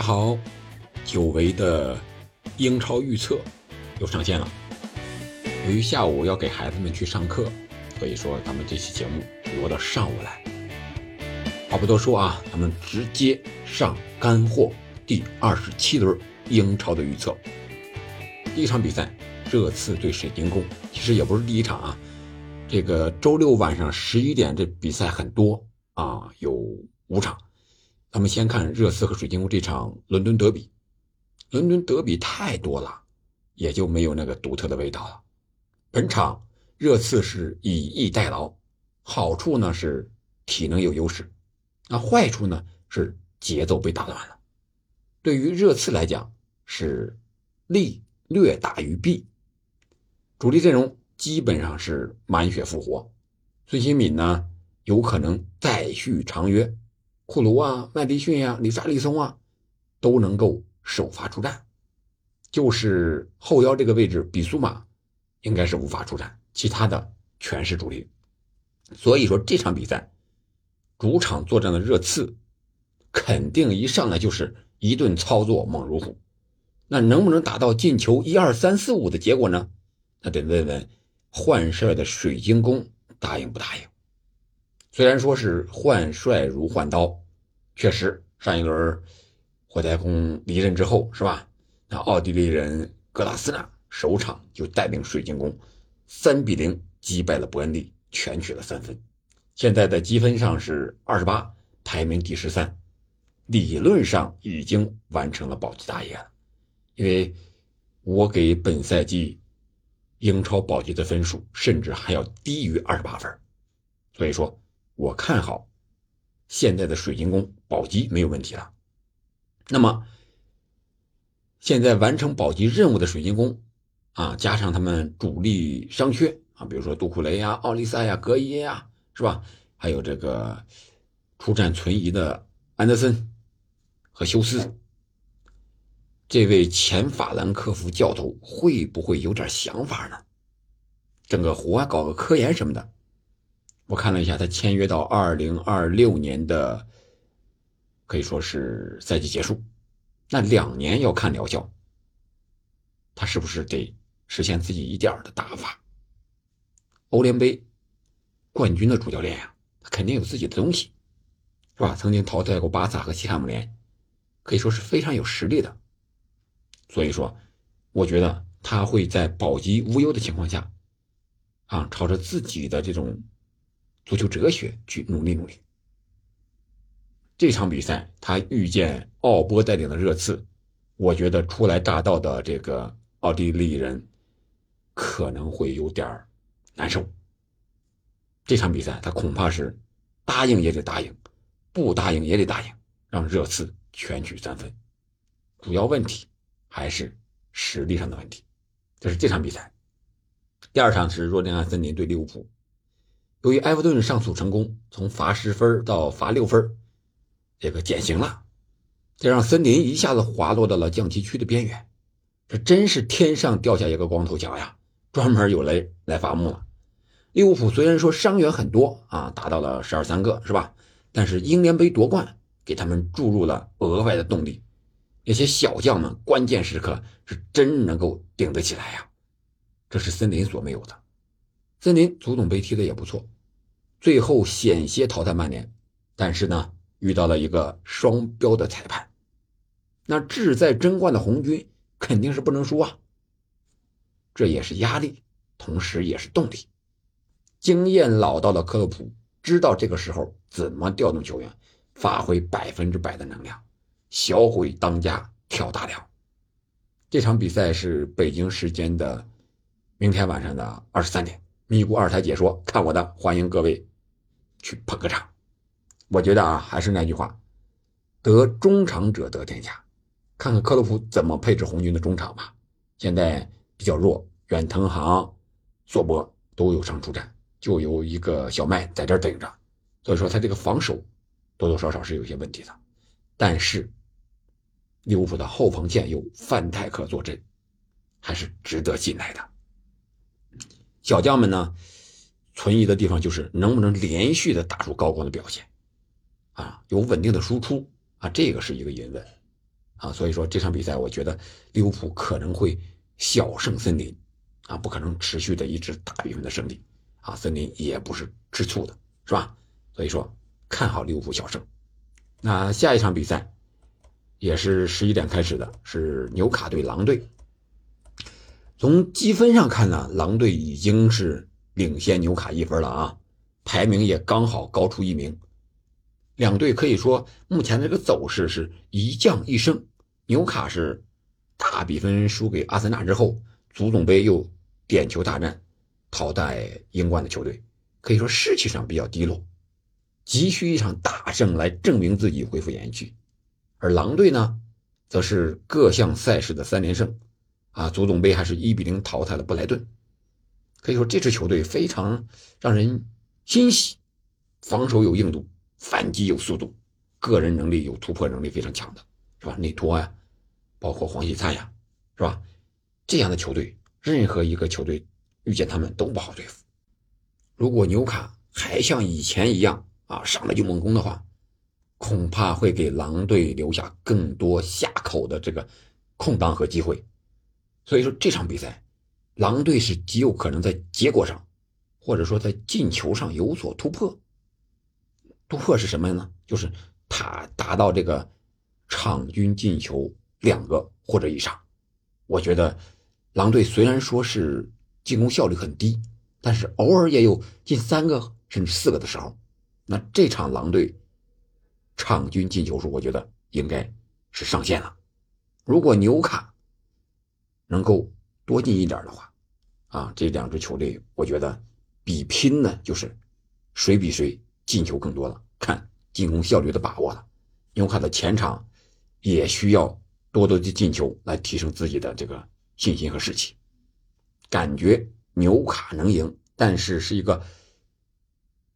家好，久违的英超预测又上线了。由于下午要给孩子们去上课，所以说咱们这期节目挪到上午来。话不多说啊，咱们直接上干货。第二十七轮英超的预测，第一场比赛，热刺对水晶宫，其实也不是第一场啊。这个周六晚上十一点，这比赛很多啊，有五场。咱们先看热刺和水晶宫这场伦敦德比，伦敦德比太多了，也就没有那个独特的味道了。本场热刺是以逸待劳，好处呢是体能有优势，那坏处呢是节奏被打乱了。对于热刺来讲是利略大于弊，主力阵容基本上是满血复活，孙兴敏呢有可能再续长约。库卢啊，麦迪逊呀，里沙利松啊，都能够首发出战，就是后腰这个位置，比苏马应该是无法出战，其他的全是主力。所以说这场比赛，主场作战的热刺，肯定一上来就是一顿操作猛如虎。那能不能达到进球一二三四五的结果呢？那得问问换帅的水晶宫答应不答应。虽然说是换帅如换刀。确实，上一轮霍太公离任之后，是吧？那奥地利人格拉斯纳首场就带领水晶宫三比零击败了伯恩利，全取了三分。现在的积分上是二十八，排名第十三，理论上已经完成了保级大业了。因为我给本赛季英超保级的分数甚至还要低于二十八分，所以说我看好。现在的水晶宫保级没有问题了，那么现在完成保级任务的水晶宫啊，加上他们主力伤缺啊，比如说杜库雷呀、奥利塞呀、格耶呀，是吧？还有这个出战存疑的安德森和休斯，这位前法兰克福教头会不会有点想法呢？整个活搞个科研什么的？我看了一下，他签约到二零二六年的，可以说是赛季结束，那两年要看疗效，他是不是得实现自己一点的打法？欧联杯冠军的主教练呀，他肯定有自己的东西，是吧？曾经淘汰过巴萨和西汉姆联，可以说是非常有实力的。所以说，我觉得他会在保级无忧的情况下，啊，朝着自己的这种。足球哲学去努力努力。这场比赛他遇见奥波带领的热刺，我觉得初来乍到的这个奥地利人可能会有点难受。这场比赛他恐怕是答应也得答应，不答应也得答应，让热刺全取三分。主要问题还是实力上的问题。这是这场比赛。第二场是若丁汉森林对利物浦。由于埃弗顿上诉成功，从罚十分到罚六分，这个减刑了，这让森林一下子滑落到了降级区的边缘。这真是天上掉下一个光头强呀！专门有雷来伐木了。利物浦虽然说伤员很多啊，达到了十二三个，是吧？但是英联杯夺冠给他们注入了额外的动力。那些小将们关键时刻是真能够顶得起来呀！这是森林所没有的。森林足总杯踢的也不错，最后险些淘汰曼联，但是呢，遇到了一个双标的裁判。那志在争冠的红军肯定是不能输啊，这也是压力，同时也是动力。经验老道的克洛普知道这个时候怎么调动球员，发挥百分之百的能量，销毁当家挑大梁。这场比赛是北京时间的明天晚上的二十三点。咪咕二台解说，看我的，欢迎各位去捧个场。我觉得啊，还是那句话，得中场者得天下。看看克洛普怎么配置红军的中场吧。现在比较弱，远藤航、索博都有伤出战，就有一个小麦在这顶着，所以说他这个防守多多少少是有些问题的。但是利物浦的后防线有范泰克坐镇，还是值得信赖的。小将们呢，存疑的地方就是能不能连续的打出高光的表现，啊，有稳定的输出啊，这个是一个疑问，啊，所以说这场比赛我觉得利物浦可能会小胜森林，啊，不可能持续的一直大比分的胜利，啊，森林也不是吃醋的，是吧？所以说看好利物浦小胜。那下一场比赛也是十一点开始的，是纽卡对狼队。从积分上看呢，狼队已经是领先纽卡一分了啊，排名也刚好高出一名。两队可以说目前的这个走势是一降一升。纽卡是大比分输给阿森纳之后，足总杯又点球大战淘汰英冠的球队，可以说士气上比较低落，急需一场大胜来证明自己恢复元气。而狼队呢，则是各项赛事的三连胜。啊，足总杯还是一比零淘汰了布莱顿，可以说这支球队非常让人欣喜，防守有硬度，反击有速度，个人能力有突破能力非常强的，是吧？内托呀，包括黄喜灿呀，是吧？这样的球队，任何一个球队遇见他们都不好对付。如果纽卡还像以前一样啊，上来就猛攻的话，恐怕会给狼队留下更多下口的这个空档和机会。所以说这场比赛，狼队是极有可能在结果上，或者说在进球上有所突破。突破是什么呢？就是他达到这个场均进球两个或者以上。我觉得狼队虽然说是进攻效率很低，但是偶尔也有进三个甚至四个的时候。那这场狼队场均进球数，我觉得应该是上限了。如果纽卡，能够多进一点的话，啊，这两支球队，我觉得比拼呢，就是谁比谁进球更多了，看进攻效率的把握了。纽卡的前场也需要多多的进球来提升自己的这个信心和士气。感觉纽卡能赢，但是是一个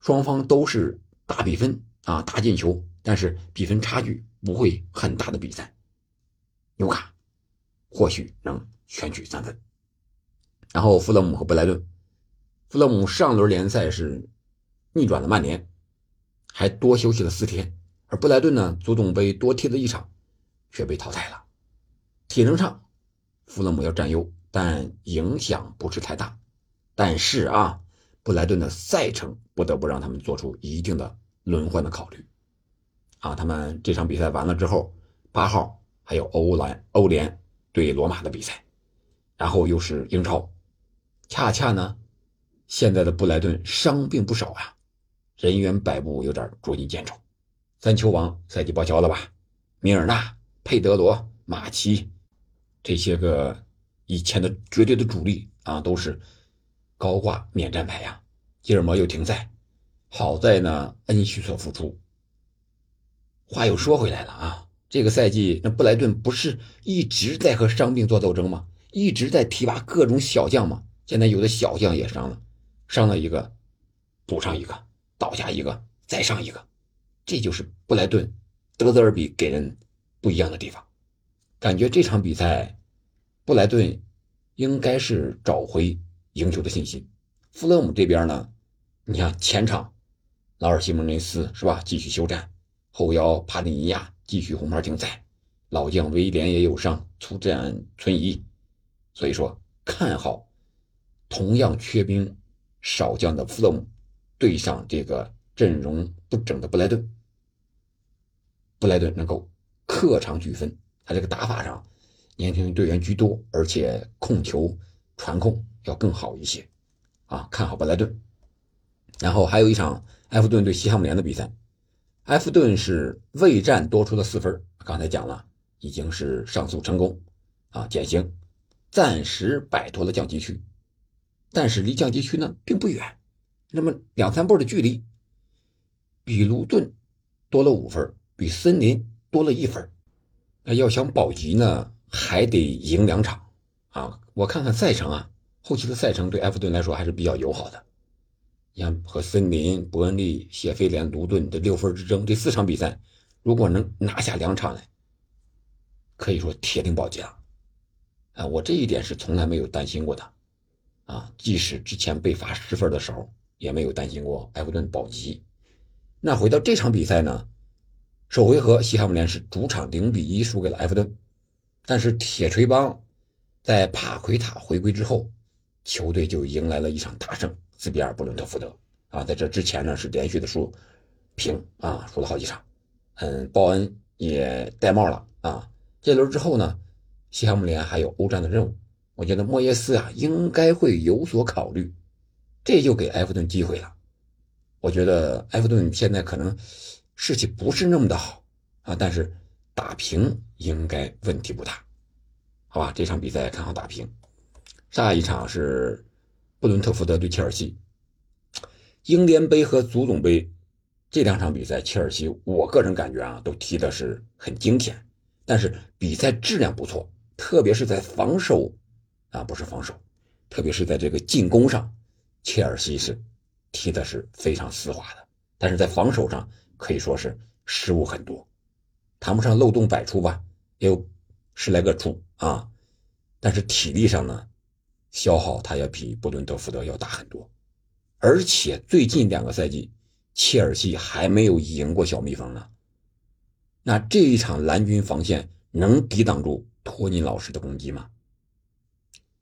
双方都是大比分啊，大进球，但是比分差距不会很大的比赛。纽卡或许能。全取三分，然后富勒姆和布莱顿，富勒姆上轮联赛是逆转了曼联，还多休息了四天，而布莱顿呢，足总杯多踢了一场，却被淘汰了。体能上，富勒姆要占优，但影响不是太大。但是啊，布莱顿的赛程不得不让他们做出一定的轮换的考虑。啊，他们这场比赛完了之后，八号还有欧联欧联对罗马的比赛。然后又是英超，恰恰呢，现在的布莱顿伤病不少啊，人员摆布有点捉襟见肘。三球王赛季报销了吧？米尔纳、佩德罗、马奇这些个以前的绝对的主力啊，都是高挂免战牌呀。吉尔摩又停赛，好在呢，恩许索复出。话又说回来了啊，这个赛季那布莱顿不是一直在和伤病做斗争吗？一直在提拔各种小将吗，现在有的小将也伤了，伤了一个，补上一个，倒下一个，再上一个，这就是布莱顿德泽尔比给人不一样的地方。感觉这场比赛，布莱顿应该是找回赢球的信心。富勒姆这边呢，你看前场劳尔西蒙内斯是吧，继续休战，后腰帕蒂尼亚继续红牌停赛，老将威廉也有伤出战存疑。所以说，看好同样缺兵少将的弗洛姆对上这个阵容不整的布莱顿。布莱顿能够客场取分，他这个打法上年轻队员居多，而且控球传控要更好一些啊！看好布莱顿。然后还有一场埃弗顿对西汉姆联的比赛，埃弗顿是未战多出了四分，刚才讲了，已经是上诉成功啊，减刑。暂时摆脱了降级区，但是离降级区呢并不远，那么两三步的距离，比卢顿多了五分，比森林多了一分。那要想保级呢，还得赢两场啊！我看看赛程啊，后期的赛程对埃弗顿来说还是比较友好的。你看，和森林、伯恩利、谢菲联、卢顿的六分之争，这四场比赛，如果能拿下两场呢，可以说铁定保级了。啊，我这一点是从来没有担心过的，啊，即使之前被罚十分的时候，也没有担心过埃弗顿保级。那回到这场比赛呢，首回合西汉姆联是主场零比一输给了埃弗顿，但是铁锤帮在帕奎塔回归之后，球队就迎来了一场大胜，四比二布伦特福德啊，在这之前呢是连续的输平啊，输了好几场，嗯，鲍恩也戴帽了啊。这轮之后呢，西汉姆联还有欧战的任务，我觉得莫耶斯啊应该会有所考虑，这就给埃弗顿机会了。我觉得埃弗顿现在可能士气不是那么的好啊，但是打平应该问题不大，好吧？这场比赛看好打平。下一场是布伦特福德对切尔西，英联杯和足总杯这两场比赛，切尔西我个人感觉啊都踢的是很惊险，但是比赛质量不错，特别是在防守啊，不是防守，特别是在这个进攻上，切尔西是。踢的是非常丝滑的，但是在防守上可以说是失误很多，谈不上漏洞百出吧，也有十来个出啊。但是体力上呢，消耗他要比布伦特福德要大很多，而且最近两个赛季，切尔西还没有赢过小蜜蜂呢。那这一场蓝军防线能抵挡住托尼老师的攻击吗？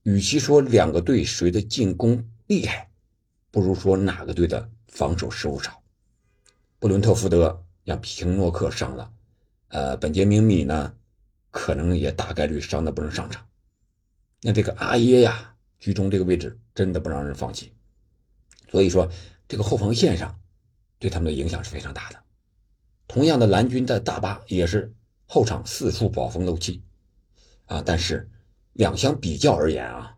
与其说两个队谁的进攻厉害。不如说哪个队的防守失误少？布伦特福德让平诺克伤了，呃，本杰明米呢，可能也大概率伤的不能上场。那这个阿耶呀，居中这个位置真的不让人放弃。所以说，这个后防线上对他们的影响是非常大的。同样的，蓝军的大巴也是后场四处保风漏气啊。但是两相比较而言啊，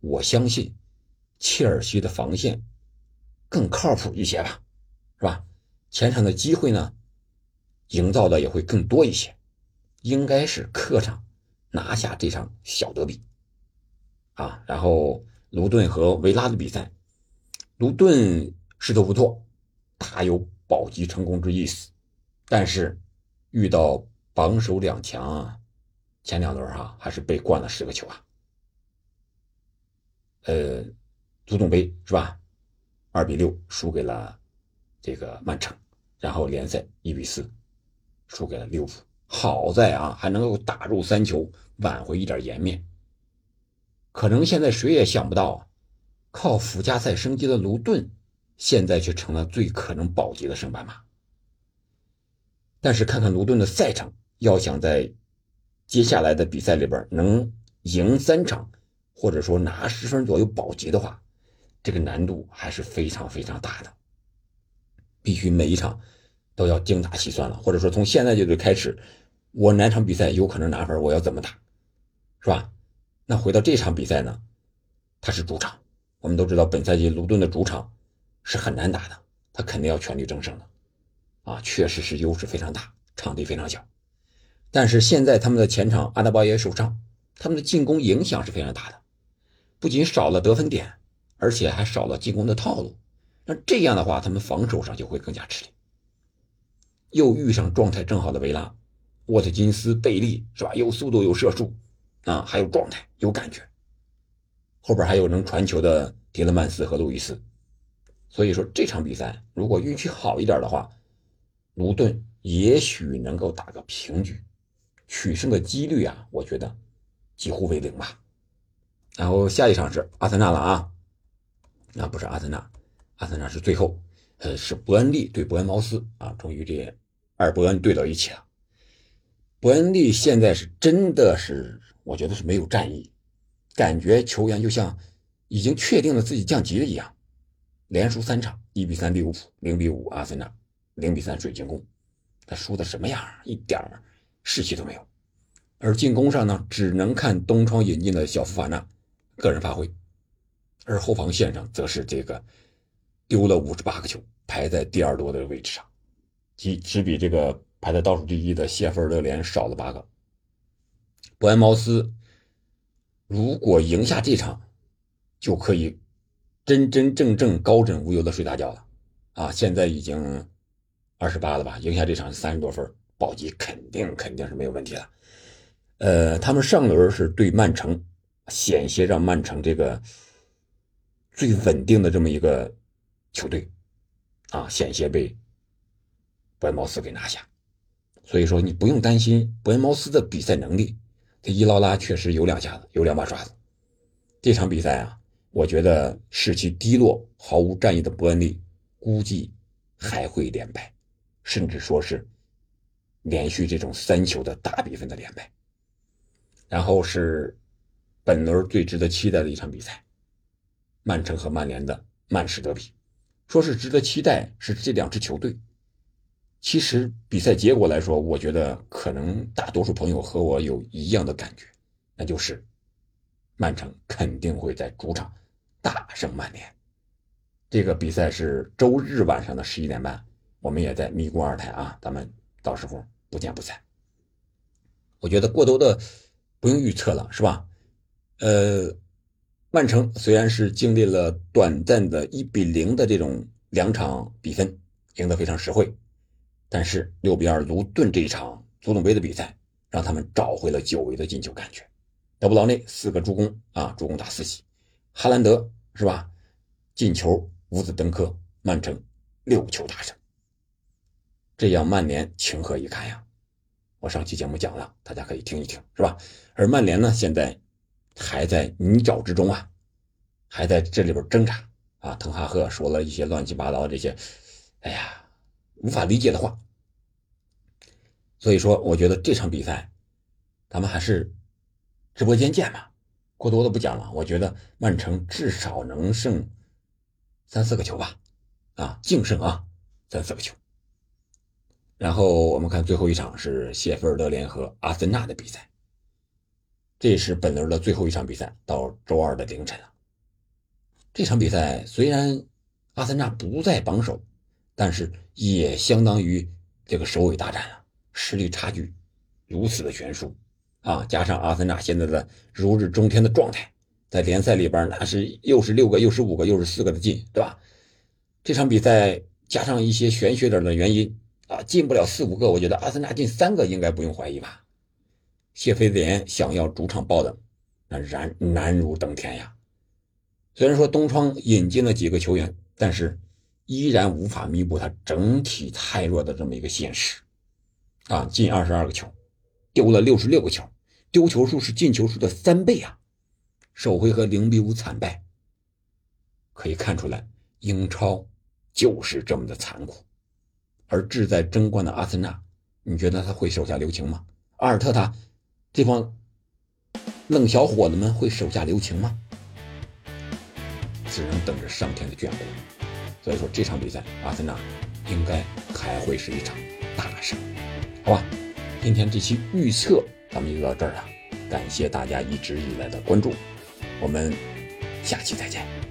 我相信切尔西的防线。更靠谱一些吧，是吧？前场的机会呢，营造的也会更多一些，应该是客场拿下这场小德比啊。然后卢顿和维拉的比赛，卢顿势头不错，大有保级成功之意思，但是遇到榜首两强啊，前两轮哈还是被灌了十个球啊。呃，足总杯是吧？二比六输给了这个曼城，然后联赛一比四输给了利物浦。好在啊，还能够打入三球，挽回一点颜面。可能现在谁也想不到，靠附加赛升级的卢顿，现在却成了最可能保级的升班马。但是看看卢顿的赛程，要想在接下来的比赛里边能赢三场，或者说拿十分左右保级的话。这个难度还是非常非常大的，必须每一场都要精打细算了，或者说从现在就得开始，我哪场比赛有可能拿分，我要怎么打，是吧？那回到这场比赛呢，他是主场，我们都知道本赛季卢顿的主场是很难打的，他肯定要全力争胜的，啊，确实是优势非常大，场地非常小，但是现在他们的前场阿德巴耶受伤，他们的进攻影响是非常大的，不仅少了得分点。而且还少了进攻的套路，那这样的话，他们防守上就会更加吃力。又遇上状态正好的维拉，沃特金斯、贝利是吧？有速度，有射术，啊，还有状态，有感觉。后边还有能传球的迪勒曼斯和路易斯，所以说这场比赛如果运气好一点的话，卢顿也许能够打个平局，取胜的几率啊，我觉得几乎为零吧。然后下一场是阿森纳了啊。那不是阿森纳，阿森纳是最后，呃，是伯恩利对伯恩茅斯啊，终于这二伯恩对到一起了。伯恩利现在是真的是，我觉得是没有战意，感觉球员就像已经确定了自己降级了一样，连输三场，一比三利物浦，零比五阿森纳，零比三水晶宫，他输的什么样？一点儿士气都没有。而进攻上呢，只能看东窗引进的小福法纳个人发挥。而后防线上则是这个丢了五十八个球，排在第二多的位置上，即只比这个排在倒数第一的谢菲尔德联少了八个。伯恩茅斯如果赢下这场，就可以真真正正高枕无忧的睡大觉了啊！现在已经二十八了吧？赢下这场三十多分，保级肯定肯定是没有问题了。呃，他们上轮是对曼城，险些让曼城这个。最稳定的这么一个球队，啊，险些被伯恩茅斯给拿下。所以说你不用担心伯恩茅斯的比赛能力，这伊劳拉确实有两下子，有两把刷子。这场比赛啊，我觉得士气低落、毫无战意的伯恩利估计还会连败，甚至说是连续这种三球的大比分的连败。然后是本轮最值得期待的一场比赛，曼城和曼联的曼市德比。说是值得期待，是这两支球队。其实比赛结果来说，我觉得可能大多数朋友和我有一样的感觉，那就是曼城肯定会在主场大胜曼联。这个比赛是周日晚上的十一点半，我们也在咪咕二台啊，咱们到时候不见不散。我觉得过多的不用预测了，是吧？呃。曼城虽然是经历了短暂的一比零的这种两场比分，赢得非常实惠，但是六比二卢顿这一场足总杯的比赛，让他们找回了久违的进球感觉。德布劳内四个助攻啊，助攻打四喜，哈兰德是吧？进球五子登科，曼城六球大胜。这样曼联情何以堪呀？我上期节目讲了，大家可以听一听，是吧？而曼联呢，现在。还在泥沼之中啊，还在这里边挣扎啊！滕哈赫说了一些乱七八糟这些，哎呀，无法理解的话。所以说，我觉得这场比赛，咱们还是直播间见吧。过多的不讲了。我觉得曼城至少能胜三四个球吧，啊，净胜啊，三四个球。然后我们看最后一场是谢菲尔德联合阿森纳的比赛。这是本轮的最后一场比赛，到周二的凌晨了。这场比赛虽然阿森纳不在榜首，但是也相当于这个首尾大战啊，实力差距如此的悬殊啊！加上阿森纳现在的如日中天的状态，在联赛里边那是又是六个又是五个又是四个的进，对吧？这场比赛加上一些玄学点的原因啊，进不了四五个，我觉得阿森纳进三个应该不用怀疑吧。谢菲联想要主场爆冷，那然难如登天呀！虽然说东窗引进了几个球员，但是依然无法弥补他整体太弱的这么一个现实。啊，进二十二个球，丢了六十六个球，丢球数是进球数的三倍啊！首回合零比五惨败，可以看出来英超就是这么的残酷。而志在争冠的阿森纳，你觉得他会手下留情吗？阿尔特塔。这帮愣小伙子们会手下留情吗？只能等着上天的眷顾。所以说这场比赛，阿森纳应该还会是一场大胜，好吧？今天这期预测咱们就到这儿了，感谢大家一直以来的关注，我们下期再见。